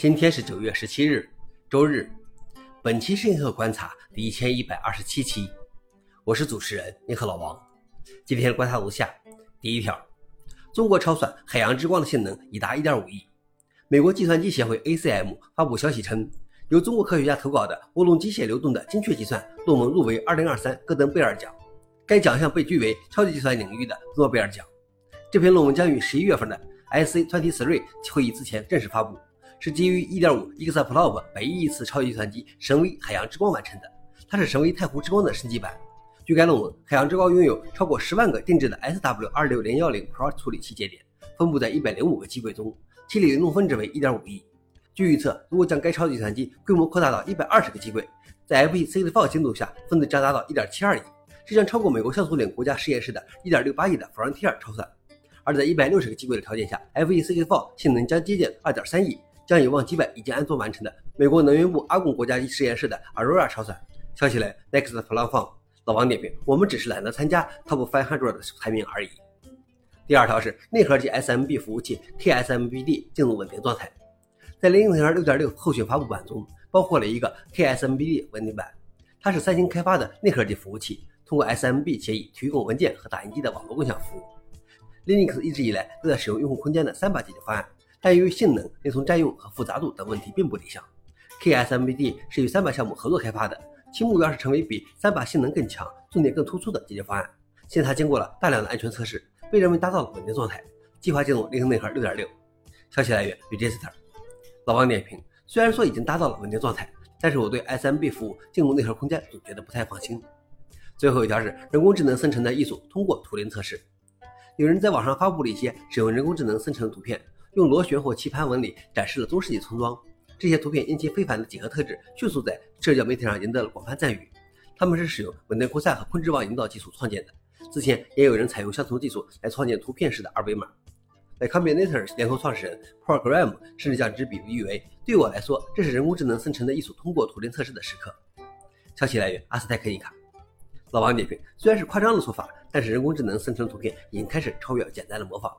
今天是九月十七日，周日。本期是银河观察第一千一百二十七期，我是主持人银河老王。今天观察如下：第一条，中国超算海洋之光的性能已达一点五亿。美国计算机协会 ACM 发布消息称，由中国科学家投稿的涡轮机械流动的精确计算论文入围二零二三戈登贝尔奖，该奖项被誉为超级计算领域的诺贝尔奖。这篇论文将于十一月份的 IC Twenty Three 会议之前正式发布。是基于1.5 exaflop 百亿次超级计算机神威海洋之光完成的，它是神威太湖之光的升级版。据该论文，海洋之光拥有超过十万个定制的 SW26010 Pro 处理器节点，分布在105个机柜中，其理论峰值为1.5亿。据预测，如果将该超级计算机规模扩大到120个机柜，在 FP64 精度下，峰值将达到1.72亿，这将超过美国像素领国家实验室的1.68亿的 Frontier 超算。而在160个机柜的条件下，FP64 性能将接近2.3亿。将有望击败已经安装完成的美国能源部阿贡国家实验室的 Aurora 超算。消息来，Next Platform 老王点评：我们只是懒得参加 Top 500的排名而已。第二条是内核级 SMB 服务器 KSMBD 进入稳定状态。在零零六点六后续发布版中，包括了一个 KSMBD 稳定版，它是三星开发的内核级服务器，通过 SMB 协议提供文件和打印机的网络共享服务。Linux 一直以来都在使用用户空间的三把解决方案。但由于性能、内存占用和复杂度等问题并不理想，KSMBD 是与三把项目合作开发的，其目标是成为比三把性能更强、重点更突出的解决方案。现在它经过了大量的安全测试，被认为达到了稳定状态，计划进入零内核6.6。消息来源：Register。老王点评：虽然说已经达到了稳定状态，但是我对 SMB 服务进入内核空间总觉得不太放心。最后一条是人工智能生成的艺术通过图灵测试，有人在网上发布了一些使用人工智能生成的图片。用螺旋或棋盘纹理展示了中世纪村庄，这些图片因其非凡的几何特质，迅速在社交媒体上赢得了广泛赞誉。他们是使用稳定扩散和昆织网营造技术创建的。之前也有人采用相同技术来创建图片式的二维码。在 Combinator 联合创始人 Program 甚至将之比喻为：“对我来说，这是人工智能生成的艺术通过图灵测试的时刻。”消息来源：阿斯泰克尼卡。老王点评：虽然是夸张的说法，但是人工智能生成图片已经开始超越简单的模仿了。